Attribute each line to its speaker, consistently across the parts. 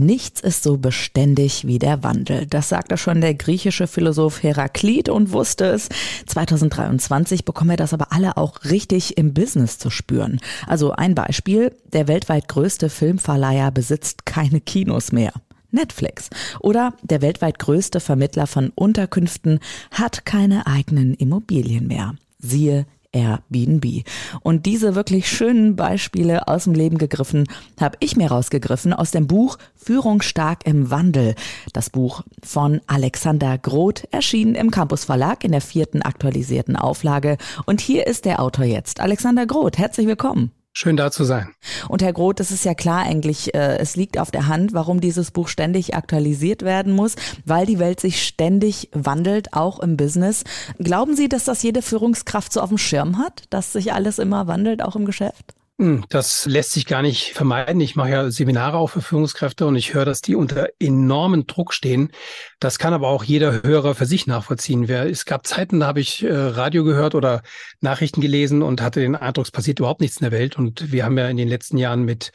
Speaker 1: Nichts ist so beständig wie der Wandel. Das sagte schon der griechische Philosoph Heraklit und wusste es. 2023 bekommen wir das aber alle auch richtig im Business zu spüren. Also ein Beispiel. Der weltweit größte Filmverleiher besitzt keine Kinos mehr. Netflix. Oder der weltweit größte Vermittler von Unterkünften hat keine eigenen Immobilien mehr. Siehe Airbnb. Und diese wirklich schönen Beispiele aus dem Leben gegriffen, habe ich mir rausgegriffen aus dem Buch Führung stark im Wandel. Das Buch von Alexander Groth erschien im Campus Verlag in der vierten aktualisierten Auflage. Und hier ist der Autor jetzt. Alexander Groth, herzlich willkommen.
Speaker 2: Schön da zu sein.
Speaker 1: Und Herr Groth, es ist ja klar eigentlich, äh, es liegt auf der Hand, warum dieses Buch ständig aktualisiert werden muss, weil die Welt sich ständig wandelt, auch im Business. Glauben Sie, dass das jede Führungskraft so auf dem Schirm hat, dass sich alles immer wandelt, auch im Geschäft?
Speaker 2: Hm, das lässt sich gar nicht vermeiden. Ich mache ja Seminare auch für Führungskräfte und ich höre, dass die unter enormen Druck stehen. Das kann aber auch jeder Hörer für sich nachvollziehen. Es gab Zeiten, da habe ich äh, Radio gehört oder Nachrichten gelesen und hatte den Eindruck, es passiert überhaupt nichts in der Welt. Und wir haben ja in den letzten Jahren mit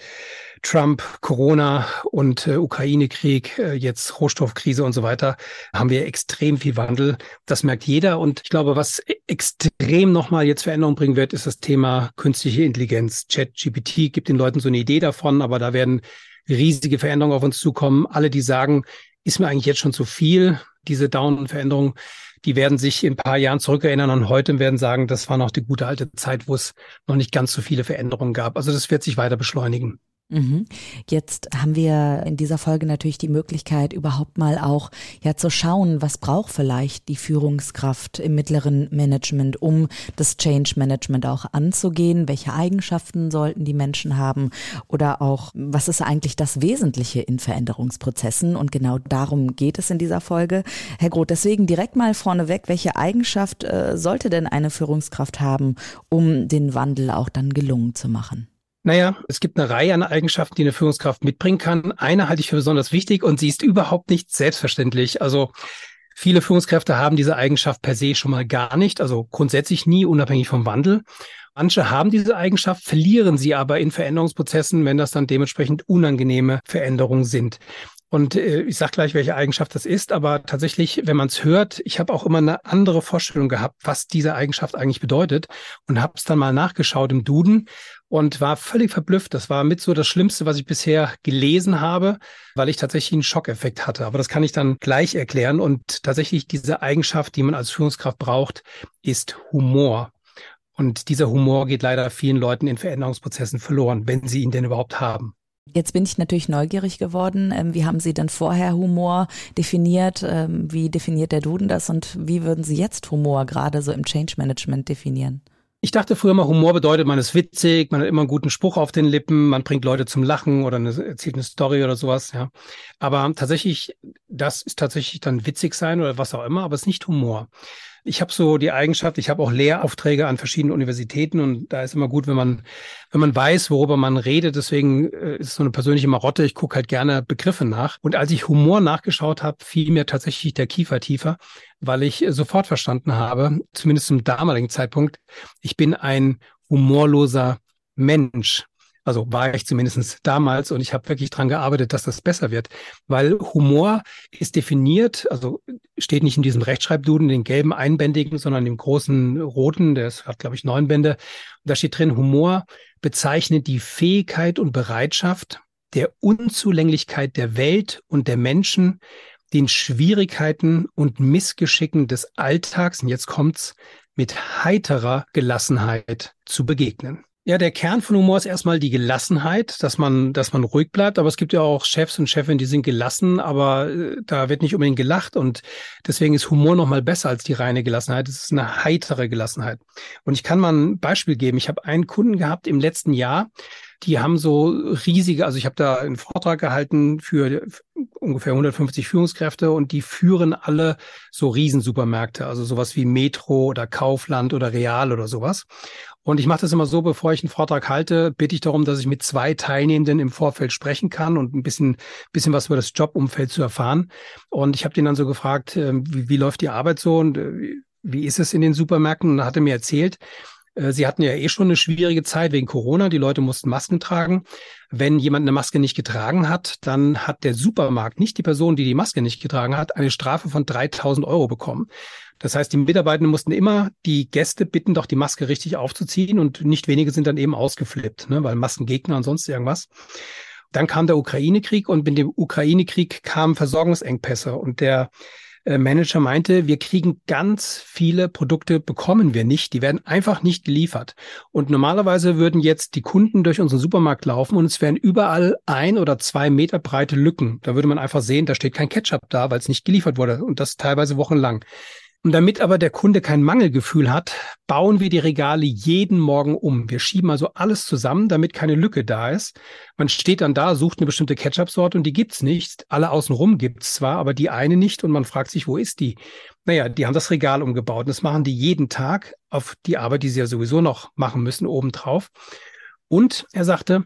Speaker 2: Trump, Corona und äh, Ukraine-Krieg, äh, jetzt Rohstoffkrise und so weiter, haben wir extrem viel Wandel. Das merkt jeder. Und ich glaube, was e-, extrem nochmal jetzt Veränderung bringen wird, ist das Thema künstliche Intelligenz. Chat-GPT gibt den Leuten so eine Idee davon, aber da werden riesige Veränderungen auf uns zukommen. Alle, die sagen, ist mir eigentlich jetzt schon zu viel, diese Down-Veränderung, die werden sich in ein paar Jahren zurückerinnern und heute werden sagen, das war noch die gute alte Zeit, wo es noch nicht ganz so viele Veränderungen gab. Also das wird sich weiter beschleunigen.
Speaker 1: Mhm. Jetzt haben wir in dieser Folge natürlich die Möglichkeit, überhaupt mal auch ja zu schauen, was braucht vielleicht die Führungskraft im mittleren Management, um das Change Management auch anzugehen. Welche Eigenschaften sollten die Menschen haben? Oder auch, was ist eigentlich das Wesentliche in Veränderungsprozessen? Und genau darum geht es in dieser Folge. Herr Groth, deswegen direkt mal vorneweg, welche Eigenschaft äh, sollte denn eine Führungskraft haben, um den Wandel auch dann gelungen zu machen?
Speaker 2: Naja, es gibt eine Reihe an Eigenschaften, die eine Führungskraft mitbringen kann. Eine halte ich für besonders wichtig und sie ist überhaupt nicht selbstverständlich. Also viele Führungskräfte haben diese Eigenschaft per se schon mal gar nicht, also grundsätzlich nie, unabhängig vom Wandel. Manche haben diese Eigenschaft, verlieren sie aber in Veränderungsprozessen, wenn das dann dementsprechend unangenehme Veränderungen sind. Und äh, ich sage gleich, welche Eigenschaft das ist, aber tatsächlich, wenn man es hört, ich habe auch immer eine andere Vorstellung gehabt, was diese Eigenschaft eigentlich bedeutet und habe es dann mal nachgeschaut im Duden und war völlig verblüfft. Das war mit so das Schlimmste, was ich bisher gelesen habe, weil ich tatsächlich einen Schockeffekt hatte. Aber das kann ich dann gleich erklären. Und tatsächlich diese Eigenschaft, die man als Führungskraft braucht, ist Humor. Und dieser Humor geht leider vielen Leuten in Veränderungsprozessen verloren, wenn sie ihn denn überhaupt haben.
Speaker 1: Jetzt bin ich natürlich neugierig geworden. Ähm, wie haben Sie denn vorher Humor definiert? Ähm, wie definiert der Duden das und wie würden Sie jetzt Humor gerade so im Change Management definieren?
Speaker 2: Ich dachte früher mal, Humor bedeutet, man ist witzig, man hat immer einen guten Spruch auf den Lippen, man bringt Leute zum Lachen oder eine, erzählt eine Story oder sowas, ja. Aber tatsächlich, das ist tatsächlich dann witzig sein oder was auch immer, aber es ist nicht Humor. Ich habe so die Eigenschaft, ich habe auch Lehraufträge an verschiedenen Universitäten und da ist immer gut, wenn man, wenn man weiß, worüber man redet. Deswegen äh, ist es so eine persönliche Marotte. Ich gucke halt gerne Begriffe nach. Und als ich Humor nachgeschaut habe, fiel mir tatsächlich der Kiefer tiefer, weil ich sofort verstanden habe, zumindest zum damaligen Zeitpunkt, ich bin ein humorloser Mensch. Also war ich zumindest damals und ich habe wirklich dran gearbeitet, dass das besser wird. Weil Humor ist definiert, also steht nicht in diesem Rechtschreibduden, den gelben einbändigen, sondern im großen roten, der hat, glaube ich, neun Bände. Da steht drin, Humor bezeichnet die Fähigkeit und Bereitschaft der Unzulänglichkeit der Welt und der Menschen, den Schwierigkeiten und Missgeschicken des Alltags, und jetzt kommt's, mit heiterer Gelassenheit zu begegnen. Ja, der Kern von Humor ist erstmal die Gelassenheit, dass man, dass man ruhig bleibt. Aber es gibt ja auch Chefs und Chefinnen, die sind gelassen, aber äh, da wird nicht unbedingt gelacht. Und deswegen ist Humor nochmal besser als die reine Gelassenheit. Es ist eine heitere Gelassenheit. Und ich kann mal ein Beispiel geben. Ich habe einen Kunden gehabt im letzten Jahr, die haben so riesige, also ich habe da einen Vortrag gehalten für ungefähr 150 Führungskräfte und die führen alle so Riesensupermärkte, also sowas wie Metro oder Kaufland oder Real oder sowas. Und ich mache das immer so, bevor ich einen Vortrag halte, bitte ich darum, dass ich mit zwei Teilnehmenden im Vorfeld sprechen kann und ein bisschen, bisschen was über das Jobumfeld zu erfahren. Und ich habe den dann so gefragt, äh, wie, wie läuft die Arbeit so und äh, wie ist es in den Supermärkten? Und dann hat er mir erzählt, äh, Sie hatten ja eh schon eine schwierige Zeit wegen Corona. Die Leute mussten Masken tragen. Wenn jemand eine Maske nicht getragen hat, dann hat der Supermarkt, nicht die Person, die die Maske nicht getragen hat, eine Strafe von 3000 Euro bekommen. Das heißt, die Mitarbeitenden mussten immer die Gäste bitten, doch die Maske richtig aufzuziehen und nicht wenige sind dann eben ausgeflippt, ne, weil Maskengegner und sonst irgendwas. Dann kam der Ukraine-Krieg und mit dem Ukraine-Krieg kamen Versorgungsengpässe und der äh, Manager meinte, wir kriegen ganz viele Produkte, bekommen wir nicht. Die werden einfach nicht geliefert. Und normalerweise würden jetzt die Kunden durch unseren Supermarkt laufen und es wären überall ein oder zwei Meter breite Lücken. Da würde man einfach sehen, da steht kein Ketchup da, weil es nicht geliefert wurde und das teilweise wochenlang. Und damit aber der Kunde kein Mangelgefühl hat, bauen wir die Regale jeden Morgen um. Wir schieben also alles zusammen, damit keine Lücke da ist. Man steht dann da, sucht eine bestimmte Ketchup-Sorte und die gibt's nicht. Alle außenrum gibt's zwar, aber die eine nicht und man fragt sich, wo ist die? Naja, die haben das Regal umgebaut und das machen die jeden Tag auf die Arbeit, die sie ja sowieso noch machen müssen, obendrauf. Und er sagte,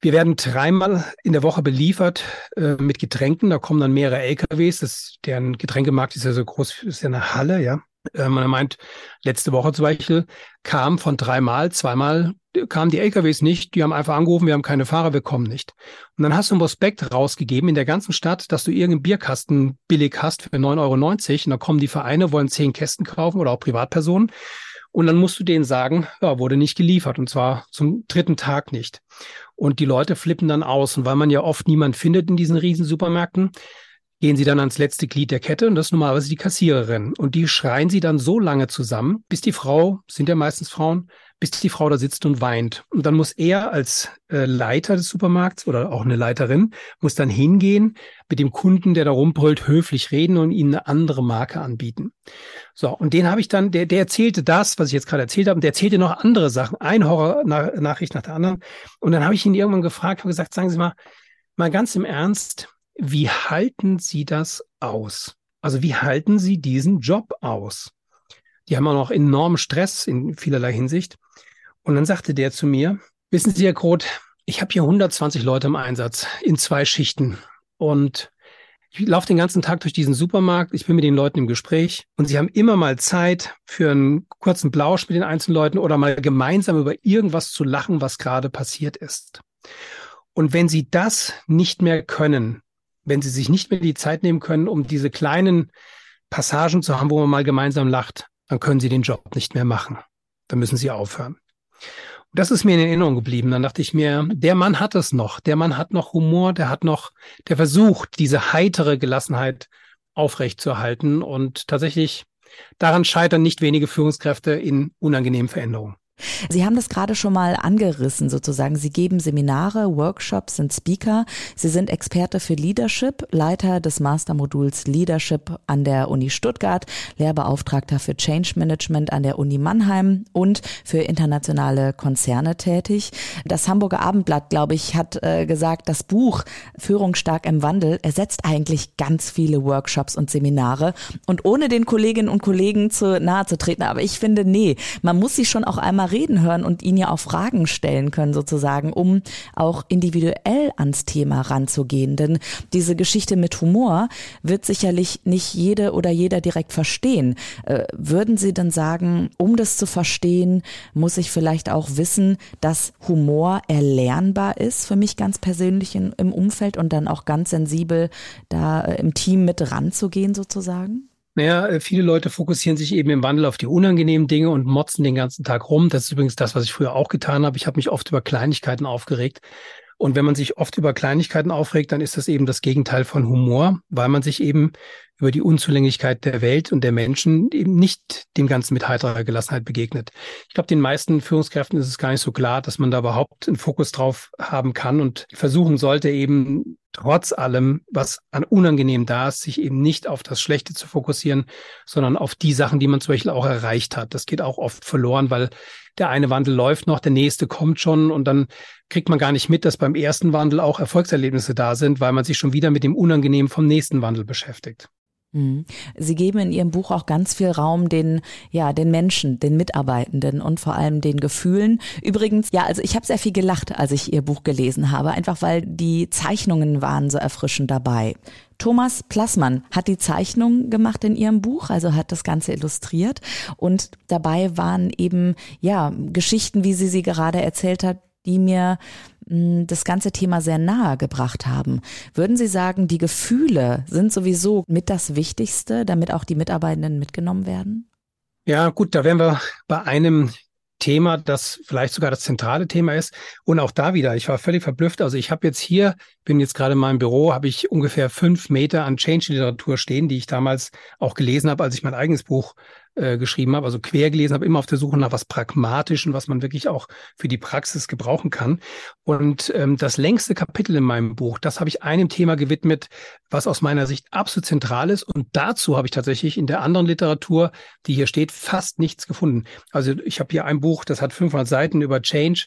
Speaker 2: wir werden dreimal in der Woche beliefert äh, mit Getränken. Da kommen dann mehrere LKWs. Das, deren Getränkemarkt ist ja so groß, ist ja eine Halle, ja. Ähm, er meint, letzte Woche zum Beispiel kam von dreimal, zweimal kamen die LKWs nicht. Die haben einfach angerufen, wir haben keine Fahrer, wir kommen nicht. Und dann hast du ein Prospekt rausgegeben in der ganzen Stadt, dass du irgendeinen Bierkasten billig hast für 9,90 Euro. Und da kommen die Vereine, wollen zehn Kästen kaufen oder auch Privatpersonen. Und dann musst du denen sagen, ja, wurde nicht geliefert und zwar zum dritten Tag nicht. Und die Leute flippen dann aus. Und weil man ja oft niemand findet in diesen riesen Supermärkten, gehen sie dann ans letzte Glied der Kette und das ist normalerweise die Kassiererin. Und die schreien sie dann so lange zusammen, bis die Frau, sind ja meistens Frauen, bis die Frau da sitzt und weint. Und dann muss er als äh, Leiter des Supermarkts oder auch eine Leiterin, muss dann hingehen, mit dem Kunden, der da rumbrüllt, höflich reden und ihnen eine andere Marke anbieten. So, und den habe ich dann, der, der erzählte das, was ich jetzt gerade erzählt habe, und der erzählte noch andere Sachen, ein Horror-Nachricht nach der anderen. Und dann habe ich ihn irgendwann gefragt, habe gesagt, sagen Sie mal, mal ganz im Ernst, wie halten Sie das aus? Also wie halten Sie diesen Job aus? Die haben auch noch enormen Stress in vielerlei Hinsicht. Und dann sagte der zu mir, wissen Sie, Herr Groth, ich habe hier 120 Leute im Einsatz in zwei Schichten. Und ich laufe den ganzen Tag durch diesen Supermarkt, ich bin mit den Leuten im Gespräch und sie haben immer mal Zeit für einen kurzen Blausch mit den einzelnen Leuten oder mal gemeinsam über irgendwas zu lachen, was gerade passiert ist. Und wenn sie das nicht mehr können, wenn sie sich nicht mehr die Zeit nehmen können, um diese kleinen Passagen zu haben, wo man mal gemeinsam lacht, dann können sie den Job nicht mehr machen. Dann müssen sie aufhören. Und das ist mir in Erinnerung geblieben. Dann dachte ich mir, der Mann hat es noch. Der Mann hat noch Humor, der hat noch, der versucht, diese heitere Gelassenheit aufrechtzuerhalten. Und tatsächlich, daran scheitern nicht wenige Führungskräfte in unangenehmen Veränderungen.
Speaker 1: Sie haben das gerade schon mal angerissen sozusagen. Sie geben Seminare, Workshops, sind Speaker. Sie sind Experte für Leadership, Leiter des Mastermoduls Leadership an der Uni Stuttgart, Lehrbeauftragter für Change Management an der Uni Mannheim und für internationale Konzerne tätig. Das Hamburger Abendblatt, glaube ich, hat äh, gesagt, das Buch Führung stark im Wandel ersetzt eigentlich ganz viele Workshops und Seminare und ohne den Kolleginnen und Kollegen zu nahe zu treten. Aber ich finde, nee, man muss sie schon auch einmal reden hören und ihn ja auch Fragen stellen können sozusagen, um auch individuell ans Thema ranzugehen. Denn diese Geschichte mit Humor wird sicherlich nicht jede oder jeder direkt verstehen. Äh, würden Sie denn sagen, um das zu verstehen, muss ich vielleicht auch wissen, dass Humor erlernbar ist für mich ganz persönlich in, im Umfeld und dann auch ganz sensibel da äh, im Team mit ranzugehen sozusagen?
Speaker 2: Naja, äh, viele Leute fokussieren sich eben im Wandel auf die unangenehmen Dinge und motzen den ganzen Tag rum. Das ist übrigens das, was ich früher auch getan habe. Ich habe mich oft über Kleinigkeiten aufgeregt. Und wenn man sich oft über Kleinigkeiten aufregt, dann ist das eben das Gegenteil von Humor, weil man sich eben über die Unzulänglichkeit der Welt und der Menschen eben nicht dem Ganzen mit heiterer Gelassenheit begegnet. Ich glaube, den meisten Führungskräften ist es gar nicht so klar, dass man da überhaupt einen Fokus drauf haben kann und versuchen sollte, eben trotz allem, was an unangenehm da ist, sich eben nicht auf das Schlechte zu fokussieren, sondern auf die Sachen, die man zum Beispiel auch erreicht hat. Das geht auch oft verloren, weil der eine Wandel läuft noch, der nächste kommt schon und dann kriegt man gar nicht mit, dass beim ersten Wandel auch Erfolgserlebnisse da sind, weil man sich schon wieder mit dem Unangenehmen vom nächsten Wandel beschäftigt.
Speaker 1: Mhm. Sie geben in Ihrem Buch auch ganz viel Raum den, ja, den Menschen, den Mitarbeitenden und vor allem den Gefühlen. Übrigens, ja, also ich habe sehr viel gelacht, als ich Ihr Buch gelesen habe, einfach weil die Zeichnungen waren so erfrischend dabei. Thomas Plassmann hat die Zeichnung gemacht in ihrem Buch, also hat das Ganze illustriert und dabei waren eben ja Geschichten, wie sie sie gerade erzählt hat, die mir das ganze Thema sehr nahe gebracht haben. Würden Sie sagen, die Gefühle sind sowieso mit das Wichtigste, damit auch die Mitarbeitenden mitgenommen werden?
Speaker 2: Ja, gut, da wären wir bei einem Thema, das vielleicht sogar das zentrale Thema ist. Und auch da wieder, ich war völlig verblüfft. Also ich habe jetzt hier, bin jetzt gerade in meinem Büro, habe ich ungefähr fünf Meter an Change-Literatur stehen, die ich damals auch gelesen habe, als ich mein eigenes Buch äh, geschrieben habe, also quer gelesen habe, immer auf der Suche nach was Pragmatischen, was man wirklich auch für die Praxis gebrauchen kann. Und ähm, das längste Kapitel in meinem Buch, das habe ich einem Thema gewidmet, was aus meiner Sicht absolut zentral ist. Und dazu habe ich tatsächlich in der anderen Literatur, die hier steht, fast nichts gefunden. Also ich habe hier ein Buch, das hat 500 Seiten über Change.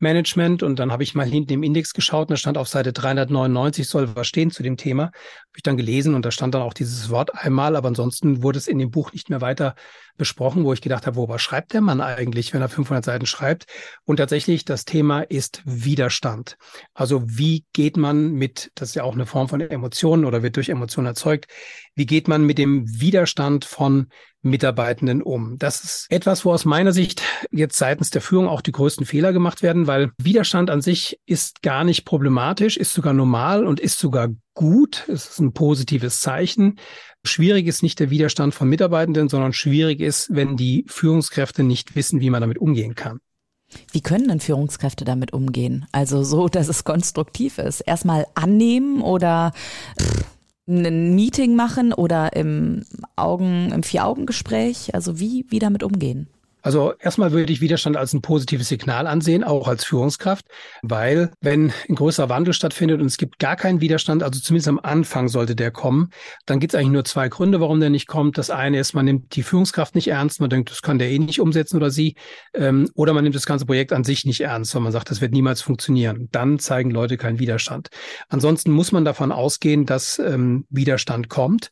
Speaker 2: Management und dann habe ich mal hinten im Index geschaut und da stand auf Seite 399 soll was stehen zu dem Thema. Habe ich dann gelesen und da stand dann auch dieses Wort einmal, aber ansonsten wurde es in dem Buch nicht mehr weiter besprochen, wo ich gedacht habe, worüber schreibt der Mann eigentlich, wenn er 500 Seiten schreibt? Und tatsächlich das Thema ist Widerstand. Also wie geht man mit, das ist ja auch eine Form von Emotionen oder wird durch Emotionen erzeugt, wie geht man mit dem Widerstand von Mitarbeitenden um? Das ist etwas, wo aus meiner Sicht jetzt seitens der Führung auch die größten Fehler gemacht werden, weil Widerstand an sich ist gar nicht problematisch, ist sogar normal und ist sogar gut. Es ist ein positives Zeichen. Schwierig ist nicht der Widerstand von Mitarbeitenden, sondern schwierig ist, wenn die Führungskräfte nicht wissen, wie man damit umgehen kann.
Speaker 1: Wie können denn Führungskräfte damit umgehen? Also so, dass es konstruktiv ist. Erstmal annehmen oder ein Meeting machen oder im Augen, im Vier-Augen-Gespräch? Also wie, wie damit umgehen?
Speaker 2: Also erstmal würde ich Widerstand als ein positives Signal ansehen, auch als Führungskraft, weil wenn ein größerer Wandel stattfindet und es gibt gar keinen Widerstand, also zumindest am Anfang sollte der kommen, dann gibt es eigentlich nur zwei Gründe, warum der nicht kommt. Das eine ist, man nimmt die Führungskraft nicht ernst, man denkt, das kann der eh nicht umsetzen oder sie, ähm, oder man nimmt das ganze Projekt an sich nicht ernst, weil man sagt, das wird niemals funktionieren. Dann zeigen Leute keinen Widerstand. Ansonsten muss man davon ausgehen, dass ähm, Widerstand kommt.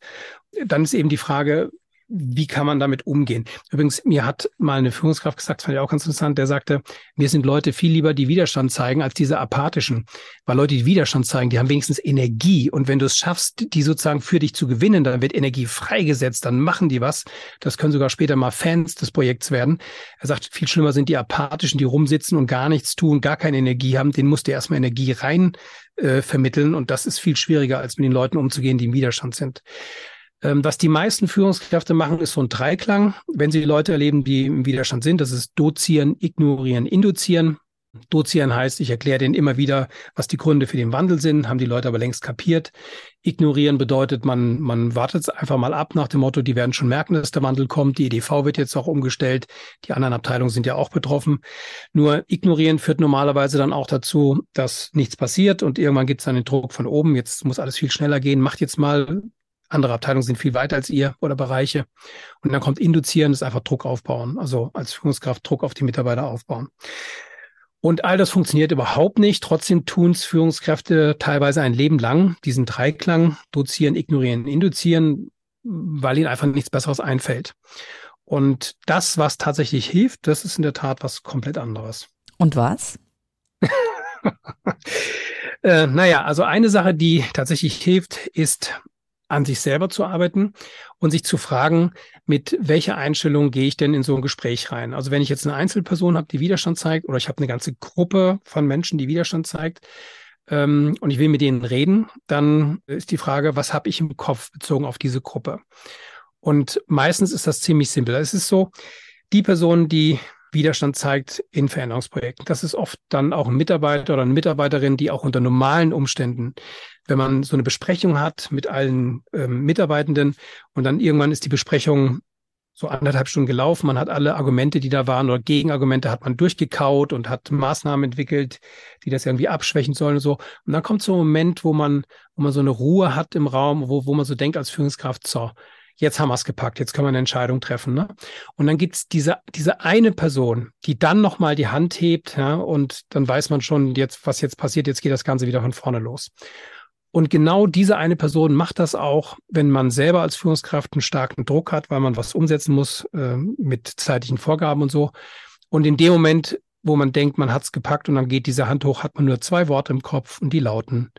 Speaker 2: Dann ist eben die Frage, wie kann man damit umgehen? Übrigens, mir hat mal eine Führungskraft gesagt, fand ich auch ganz interessant, der sagte, mir sind Leute viel lieber, die Widerstand zeigen, als diese apathischen. Weil Leute, die Widerstand zeigen, die haben wenigstens Energie. Und wenn du es schaffst, die sozusagen für dich zu gewinnen, dann wird Energie freigesetzt, dann machen die was. Das können sogar später mal Fans des Projekts werden. Er sagt, viel schlimmer sind die apathischen, die rumsitzen und gar nichts tun, gar keine Energie haben. Den musst du erstmal Energie rein äh, vermitteln. Und das ist viel schwieriger, als mit den Leuten umzugehen, die im Widerstand sind. Ähm, was die meisten Führungskräfte machen, ist so ein Dreiklang. Wenn sie Leute erleben, die im Widerstand sind, das ist dozieren, ignorieren, induzieren. Dozieren heißt, ich erkläre denen immer wieder, was die Gründe für den Wandel sind, haben die Leute aber längst kapiert. Ignorieren bedeutet, man, man wartet es einfach mal ab nach dem Motto, die werden schon merken, dass der Wandel kommt. Die EDV wird jetzt auch umgestellt. Die anderen Abteilungen sind ja auch betroffen. Nur ignorieren führt normalerweise dann auch dazu, dass nichts passiert und irgendwann gibt es dann den Druck von oben. Jetzt muss alles viel schneller gehen. Macht jetzt mal, andere Abteilungen sind viel weiter als ihr oder Bereiche. Und dann kommt induzieren, das ist einfach Druck aufbauen. Also als Führungskraft Druck auf die Mitarbeiter aufbauen. Und all das funktioniert überhaupt nicht. Trotzdem tun es Führungskräfte teilweise ein Leben lang, diesen Dreiklang, dozieren, ignorieren, induzieren, weil ihnen einfach nichts Besseres einfällt. Und das, was tatsächlich hilft, das ist in der Tat was komplett anderes.
Speaker 1: Und was?
Speaker 2: äh, naja, also eine Sache, die tatsächlich hilft, ist an sich selber zu arbeiten und sich zu fragen, mit welcher Einstellung gehe ich denn in so ein Gespräch rein? Also wenn ich jetzt eine Einzelperson habe, die Widerstand zeigt, oder ich habe eine ganze Gruppe von Menschen, die Widerstand zeigt, ähm, und ich will mit denen reden, dann ist die Frage, was habe ich im Kopf bezogen auf diese Gruppe? Und meistens ist das ziemlich simpel. Es ist so, die Person, die Widerstand zeigt in Veränderungsprojekten. Das ist oft dann auch ein Mitarbeiter oder eine Mitarbeiterin, die auch unter normalen Umständen, wenn man so eine Besprechung hat mit allen ähm, Mitarbeitenden und dann irgendwann ist die Besprechung so anderthalb Stunden gelaufen. Man hat alle Argumente, die da waren oder Gegenargumente hat man durchgekaut und hat Maßnahmen entwickelt, die das irgendwie abschwächen sollen und so. Und dann kommt so ein Moment, wo man, wo man so eine Ruhe hat im Raum, wo, wo man so denkt als Führungskraft, so, jetzt haben wir es gepackt, jetzt können wir eine Entscheidung treffen. Ne? Und dann gibt's diese, diese eine Person, die dann nochmal die Hand hebt, ja, und dann weiß man schon, jetzt, was jetzt passiert, jetzt geht das Ganze wieder von vorne los. Und genau diese eine Person macht das auch, wenn man selber als Führungskraft einen starken Druck hat, weil man was umsetzen muss äh, mit zeitlichen Vorgaben und so. Und in dem Moment, wo man denkt, man hat's gepackt und dann geht diese Hand hoch, hat man nur zwei Worte im Kopf und die lauten,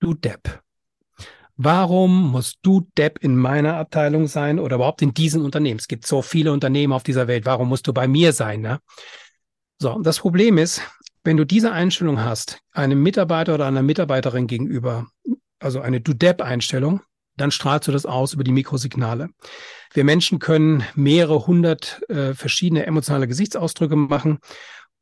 Speaker 2: du Depp. Warum musst du Depp in meiner Abteilung sein oder überhaupt in diesem Unternehmen? Es gibt so viele Unternehmen auf dieser Welt. Warum musst du bei mir sein? Ne? So, das Problem ist, wenn du diese Einstellung hast, einem Mitarbeiter oder einer Mitarbeiterin gegenüber, also eine Do-Dep-Einstellung, dann strahlst du das aus über die Mikrosignale. Wir Menschen können mehrere hundert äh, verschiedene emotionale Gesichtsausdrücke machen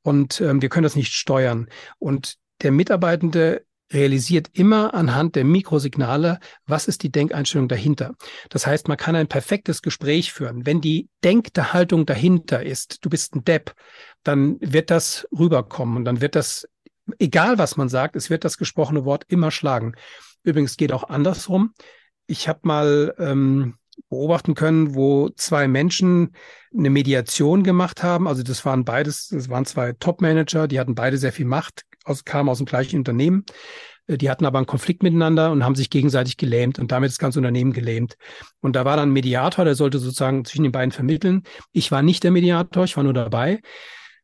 Speaker 2: und ähm, wir können das nicht steuern. Und der Mitarbeitende realisiert immer anhand der Mikrosignale, was ist die Denkeinstellung dahinter. Das heißt, man kann ein perfektes Gespräch führen. Wenn die Denkhaltung dahinter ist, du bist ein Depp, dann wird das rüberkommen und dann wird das, egal was man sagt, es wird das gesprochene Wort immer schlagen. Übrigens geht auch andersrum. Ich habe mal ähm, beobachten können, wo zwei Menschen eine Mediation gemacht haben. Also das waren beides, das waren zwei Top-Manager, die hatten beide sehr viel Macht, aus, kamen aus dem gleichen Unternehmen. Äh, die hatten aber einen Konflikt miteinander und haben sich gegenseitig gelähmt und damit das ganze Unternehmen gelähmt. Und da war dann ein Mediator, der sollte sozusagen zwischen den beiden vermitteln. Ich war nicht der Mediator, ich war nur dabei.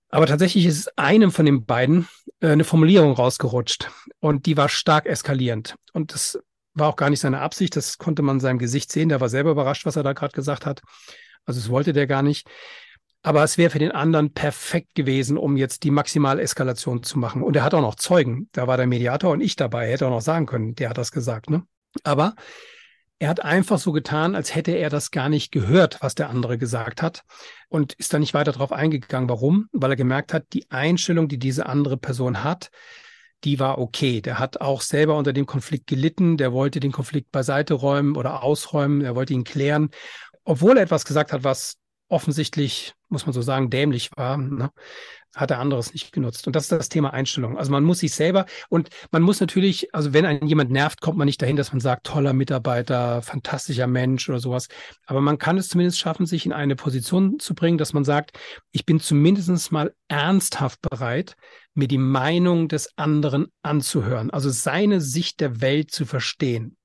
Speaker 2: Aber tatsächlich ist einem von den beiden äh, eine Formulierung rausgerutscht und die war stark eskalierend. Und das war auch gar nicht seine Absicht, das konnte man in seinem Gesicht sehen. Der war selber überrascht, was er da gerade gesagt hat. Also das wollte der gar nicht. Aber es wäre für den anderen perfekt gewesen, um jetzt die maximale Eskalation zu machen. Und er hat auch noch Zeugen. Da war der Mediator und ich dabei. Er hätte auch noch sagen können, der hat das gesagt. Ne? Aber er hat einfach so getan, als hätte er das gar nicht gehört, was der andere gesagt hat und ist da nicht weiter darauf eingegangen. Warum? Weil er gemerkt hat, die Einstellung, die diese andere Person hat, die war okay. Der hat auch selber unter dem Konflikt gelitten. Der wollte den Konflikt beiseite räumen oder ausräumen. Er wollte ihn klären. Obwohl er etwas gesagt hat, was offensichtlich, muss man so sagen, dämlich war, ne, hat er anderes nicht genutzt. Und das ist das Thema Einstellung. Also man muss sich selber und man muss natürlich, also wenn einen jemand nervt, kommt man nicht dahin, dass man sagt, toller Mitarbeiter, fantastischer Mensch oder sowas. Aber man kann es zumindest schaffen, sich in eine Position zu bringen, dass man sagt, ich bin zumindest mal ernsthaft bereit, mir die Meinung des anderen anzuhören, also seine Sicht der Welt zu verstehen.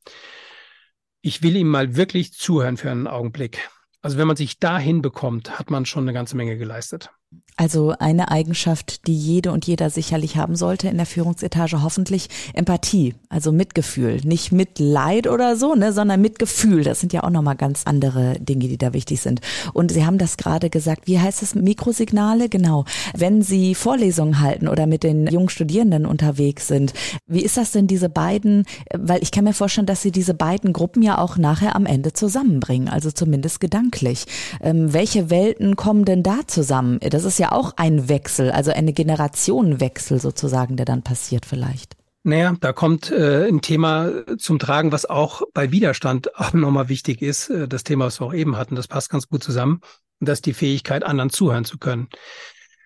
Speaker 2: Ich will ihm mal wirklich zuhören für einen Augenblick. Also wenn man sich dahin bekommt, hat man schon eine ganze Menge geleistet.
Speaker 1: Also eine Eigenschaft, die jede und jeder sicherlich haben sollte in der Führungsetage, hoffentlich Empathie, also Mitgefühl, nicht Mitleid oder so, ne, sondern Mitgefühl. Das sind ja auch nochmal ganz andere Dinge, die da wichtig sind. Und Sie haben das gerade gesagt, wie heißt es, Mikrosignale? Genau. Wenn Sie Vorlesungen halten oder mit den jungen Studierenden unterwegs sind, wie ist das denn diese beiden, weil ich kann mir vorstellen, dass Sie diese beiden Gruppen ja auch nachher am Ende zusammenbringen, also zumindest gedanklich. Ähm, welche Welten kommen denn da zusammen? Das ist ja auch ein Wechsel, also eine Generationenwechsel sozusagen, der dann passiert vielleicht.
Speaker 2: Naja, da kommt äh, ein Thema zum Tragen, was auch bei Widerstand auch nochmal wichtig ist. Äh, das Thema, was wir auch eben hatten, das passt ganz gut zusammen. Das ist die Fähigkeit, anderen zuhören zu können.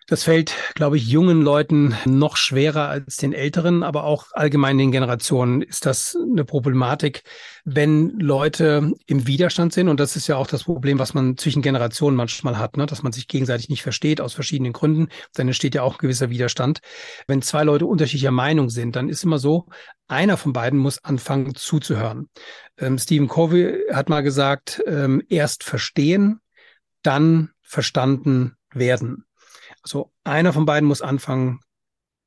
Speaker 2: Das fällt, glaube ich, jungen Leuten noch schwerer als den älteren, aber auch allgemein den Generationen ist das eine Problematik, wenn Leute im Widerstand sind. Und das ist ja auch das Problem, was man zwischen Generationen manchmal hat, ne? dass man sich gegenseitig nicht versteht aus verschiedenen Gründen. Dann entsteht ja auch gewisser Widerstand. Wenn zwei Leute unterschiedlicher Meinung sind, dann ist immer so, einer von beiden muss anfangen zuzuhören. Ähm, Stephen Covey hat mal gesagt, ähm, erst verstehen, dann verstanden werden. Also einer von beiden muss anfangen,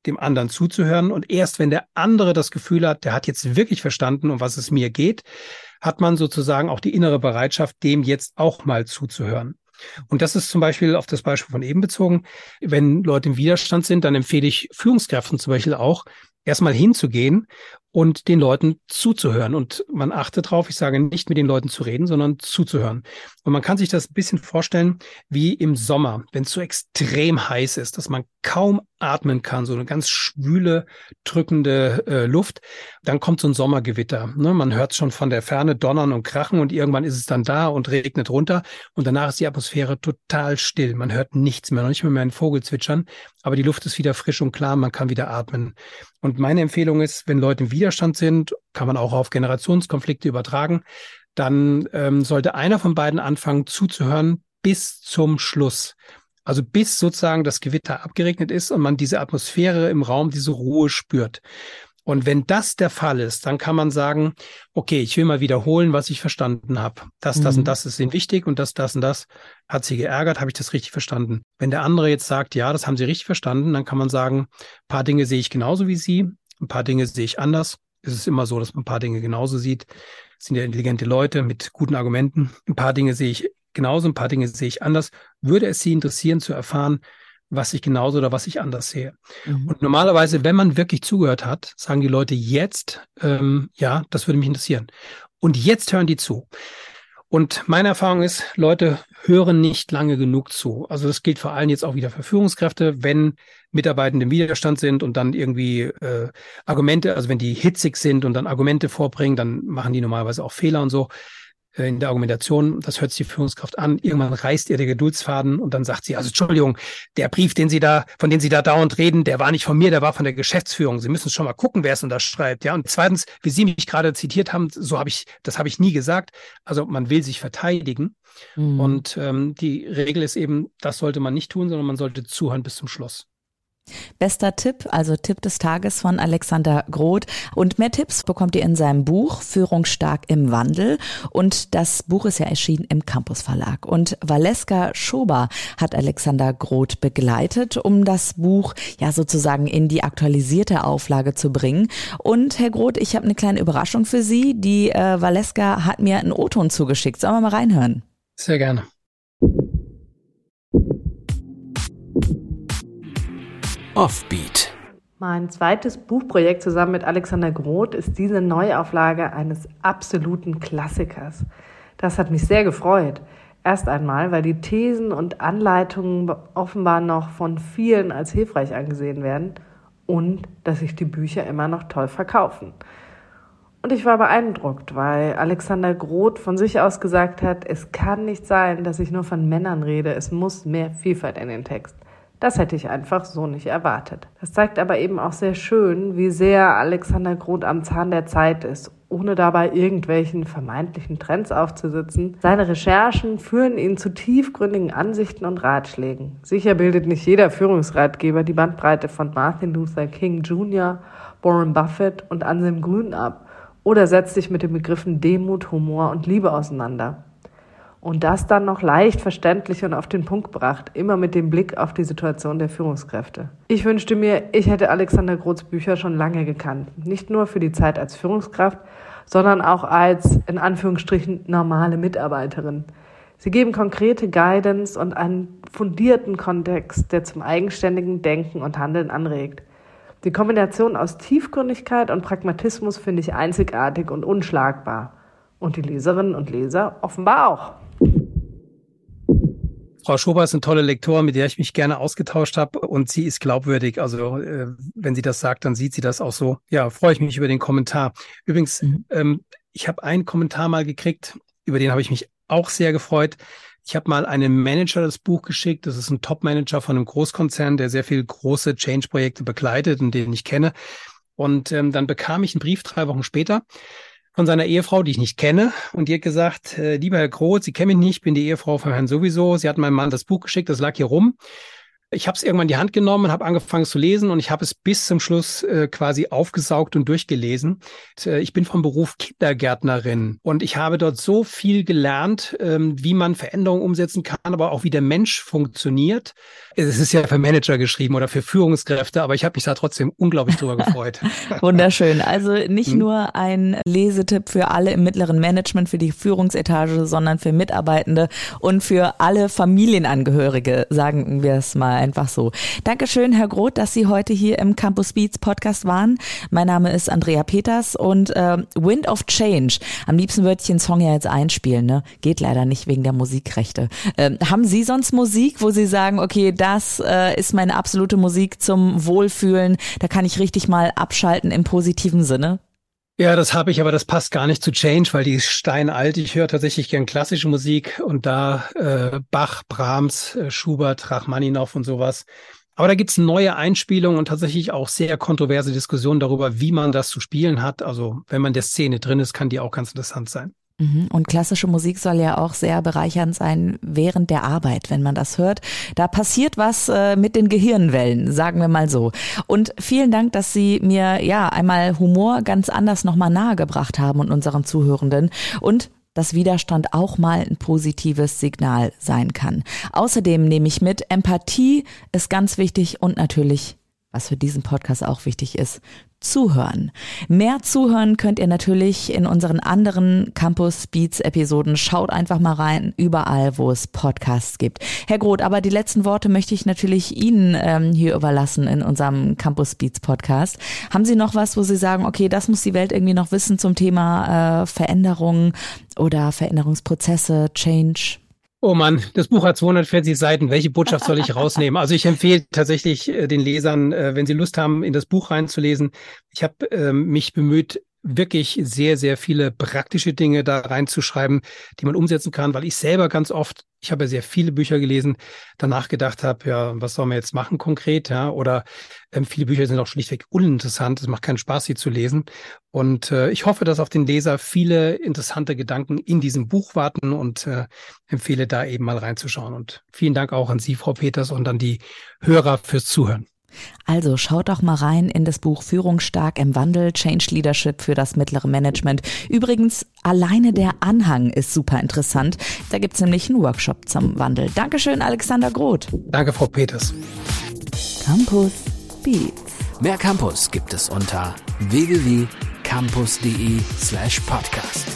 Speaker 2: dem anderen zuzuhören. Und erst wenn der andere das Gefühl hat, der hat jetzt wirklich verstanden, um was es mir geht, hat man sozusagen auch die innere Bereitschaft, dem jetzt auch mal zuzuhören. Und das ist zum Beispiel auf das Beispiel von eben bezogen. Wenn Leute im Widerstand sind, dann empfehle ich Führungskräften zum Beispiel auch, erstmal hinzugehen und den Leuten zuzuhören. Und man achtet darauf, ich sage nicht mit den Leuten zu reden, sondern zuzuhören. Und man kann sich das ein bisschen vorstellen wie im Sommer, wenn es so extrem heiß ist, dass man kaum atmen kann, so eine ganz schwüle, drückende äh, Luft, dann kommt so ein Sommergewitter. Ne? Man hört schon von der Ferne donnern und krachen und irgendwann ist es dann da und regnet runter und danach ist die Atmosphäre total still. Man hört nichts mehr, noch nicht mehr, mehr einen Vogel zwitschern, aber die Luft ist wieder frisch und klar, man kann wieder atmen. Und meine Empfehlung ist, wenn Leute im Widerstand sind, kann man auch auf Generationskonflikte übertragen, dann ähm, sollte einer von beiden anfangen zuzuhören bis zum Schluss. Also bis sozusagen das Gewitter abgeregnet ist und man diese Atmosphäre im Raum, diese Ruhe spürt. Und wenn das der Fall ist, dann kann man sagen, okay, ich will mal wiederholen, was ich verstanden habe. Das, das mhm. und das ist ihnen wichtig und das, das und das hat sie geärgert, habe ich das richtig verstanden. Wenn der andere jetzt sagt, ja, das haben sie richtig verstanden, dann kann man sagen, ein paar Dinge sehe ich genauso wie sie, ein paar Dinge sehe ich anders. Es ist immer so, dass man ein paar Dinge genauso sieht. Das sind ja intelligente Leute mit guten Argumenten. Ein paar Dinge sehe ich genauso, ein paar Dinge sehe ich anders. Würde es Sie interessieren zu erfahren, was ich genauso oder was ich anders sehe? Mhm. Und normalerweise, wenn man wirklich zugehört hat, sagen die Leute jetzt, ähm, ja, das würde mich interessieren. Und jetzt hören die zu. Und meine Erfahrung ist, Leute hören nicht lange genug zu. Also das gilt vor allem jetzt auch wieder für Führungskräfte, wenn Mitarbeitende im Widerstand sind und dann irgendwie äh, Argumente, also wenn die hitzig sind und dann Argumente vorbringen, dann machen die normalerweise auch Fehler und so. Äh, in der Argumentation, das hört sich die Führungskraft an, irgendwann reißt ihr der Geduldsfaden und dann sagt sie, also Entschuldigung, der Brief, den Sie da, von dem Sie da dauernd reden, der war nicht von mir, der war von der Geschäftsführung. Sie müssen schon mal gucken, wer es unterschreibt, ja. Und zweitens, wie Sie mich gerade zitiert haben, so habe ich, das habe ich nie gesagt. Also man will sich verteidigen. Mhm. Und ähm, die Regel ist eben, das sollte man nicht tun, sondern man sollte zuhören bis zum Schluss.
Speaker 1: Bester Tipp, also Tipp des Tages von Alexander Groth. Und mehr Tipps bekommt ihr in seinem Buch Führungsstark im Wandel. Und das Buch ist ja erschienen im Campus Verlag. Und Valeska Schober hat Alexander Groth begleitet, um das Buch ja sozusagen in die aktualisierte Auflage zu bringen. Und Herr Groth, ich habe eine kleine Überraschung für Sie. Die äh, Valeska hat mir einen O-Ton zugeschickt. Sollen wir mal reinhören?
Speaker 2: Sehr gerne.
Speaker 3: Offbeat.
Speaker 4: Mein zweites Buchprojekt zusammen mit Alexander Groth ist diese Neuauflage eines absoluten Klassikers. Das hat mich sehr gefreut. Erst einmal, weil die Thesen und Anleitungen offenbar noch von vielen als hilfreich angesehen werden und dass sich die Bücher immer noch toll verkaufen. Und ich war beeindruckt, weil Alexander Groth von sich aus gesagt hat, es kann nicht sein, dass ich nur von Männern rede, es muss mehr Vielfalt in den Text. Das hätte ich einfach so nicht erwartet. Das zeigt aber eben auch sehr schön, wie sehr Alexander Groth am Zahn der Zeit ist, ohne dabei irgendwelchen vermeintlichen Trends aufzusitzen. Seine Recherchen führen ihn zu tiefgründigen Ansichten und Ratschlägen. Sicher bildet nicht jeder Führungsratgeber die Bandbreite von Martin Luther King Jr., Warren Buffett und Anselm Grün ab oder setzt sich mit den Begriffen Demut, Humor und Liebe auseinander. Und das dann noch leicht verständlich und auf den Punkt gebracht, immer mit dem Blick auf die Situation der Führungskräfte. Ich wünschte mir, ich hätte Alexander Groths Bücher schon lange gekannt. Nicht nur für die Zeit als Führungskraft, sondern auch als, in Anführungsstrichen, normale Mitarbeiterin. Sie geben konkrete Guidance und einen fundierten Kontext, der zum eigenständigen Denken und Handeln anregt. Die Kombination aus Tiefgründigkeit und Pragmatismus finde ich einzigartig und unschlagbar. Und die Leserinnen und Leser offenbar auch.
Speaker 2: Frau Schober ist eine tolle Lektorin, mit der ich mich gerne ausgetauscht habe und sie ist glaubwürdig. Also äh, wenn sie das sagt, dann sieht sie das auch so. Ja, freue ich mich über den Kommentar. Übrigens, mhm. ähm, ich habe einen Kommentar mal gekriegt, über den habe ich mich auch sehr gefreut. Ich habe mal einem Manager das Buch geschickt. Das ist ein Top-Manager von einem Großkonzern, der sehr viel große Change-Projekte begleitet und den ich kenne. Und ähm, dann bekam ich einen Brief drei Wochen später von seiner Ehefrau, die ich nicht kenne. Und die hat gesagt, äh, lieber Herr Groth, Sie kennen mich nicht, bin die Ehefrau von Herrn sowieso. Sie hat meinem Mann das Buch geschickt, das lag hier rum ich habe es irgendwann in die Hand genommen und habe angefangen zu lesen und ich habe es bis zum Schluss äh, quasi aufgesaugt und durchgelesen. Äh, ich bin vom Beruf Kindergärtnerin und ich habe dort so viel gelernt, ähm, wie man Veränderungen umsetzen kann, aber auch wie der Mensch funktioniert. Es ist ja für Manager geschrieben oder für Führungskräfte, aber ich habe mich da trotzdem unglaublich drüber gefreut.
Speaker 1: Wunderschön. Also nicht hm. nur ein Lesetipp für alle im mittleren Management, für die Führungsetage, sondern für Mitarbeitende und für alle Familienangehörige, sagen wir es mal einfach so. Dankeschön, Herr Groth, dass Sie heute hier im Campus Beats Podcast waren. Mein Name ist Andrea Peters und äh, Wind of Change. Am liebsten würde ich den Song ja jetzt einspielen, ne? Geht leider nicht wegen der Musikrechte. Ähm, haben Sie sonst Musik, wo Sie sagen, okay, das äh, ist meine absolute Musik zum Wohlfühlen, da kann ich richtig mal abschalten im positiven Sinne?
Speaker 2: Ja, das habe ich, aber das passt gar nicht zu Change, weil die ist steinalt. Ich höre tatsächlich gern klassische Musik und da äh, Bach, Brahms, äh, Schubert, Rachmaninow und sowas. Aber da gibt's neue Einspielungen und tatsächlich auch sehr kontroverse Diskussionen darüber, wie man das zu spielen hat. Also wenn man der Szene drin ist, kann die auch ganz interessant sein.
Speaker 1: Mhm. Und klassische Musik soll ja auch sehr bereichernd sein während der Arbeit, wenn man das hört. Da passiert was äh, mit den Gehirnwellen, sagen wir mal so. Und vielen Dank, dass Sie mir ja einmal Humor ganz anders nochmal nahegebracht haben und unseren Zuhörenden. Und dass Widerstand auch mal ein positives Signal sein kann. Außerdem nehme ich mit, Empathie ist ganz wichtig und natürlich was für diesen Podcast auch wichtig ist, zuhören. Mehr zuhören könnt ihr natürlich in unseren anderen Campus Beats Episoden. Schaut einfach mal rein, überall, wo es Podcasts gibt. Herr Groth, aber die letzten Worte möchte ich natürlich Ihnen ähm, hier überlassen in unserem Campus Beats Podcast. Haben Sie noch was, wo Sie sagen, okay, das muss die Welt irgendwie noch wissen zum Thema äh, Veränderungen oder Veränderungsprozesse, Change?
Speaker 2: Oh Mann, das Buch hat 240 Seiten. Welche Botschaft soll ich rausnehmen? Also ich empfehle tatsächlich äh, den Lesern, äh, wenn sie Lust haben, in das Buch reinzulesen. Ich habe ähm, mich bemüht, wirklich sehr, sehr viele praktische Dinge da reinzuschreiben, die man umsetzen kann, weil ich selber ganz oft, ich habe ja sehr viele Bücher gelesen, danach gedacht habe, ja, was soll man jetzt machen konkret, ja, oder ähm, viele Bücher sind auch schlichtweg uninteressant, es macht keinen Spaß, sie zu lesen. Und äh, ich hoffe, dass auf den Leser viele interessante Gedanken in diesem Buch warten und äh, empfehle da eben mal reinzuschauen. Und vielen Dank auch an Sie, Frau Peters, und an die Hörer fürs Zuhören.
Speaker 1: Also schaut doch mal rein in das Buch Führungsstark im Wandel, Change Leadership für das mittlere Management. Übrigens, alleine der Anhang ist super interessant. Da gibt es nämlich einen Workshop zum Wandel. Dankeschön, Alexander Groth.
Speaker 2: Danke, Frau Peters.
Speaker 1: Campus Beats.
Speaker 3: Mehr Campus gibt es unter www.campus.de slash podcast.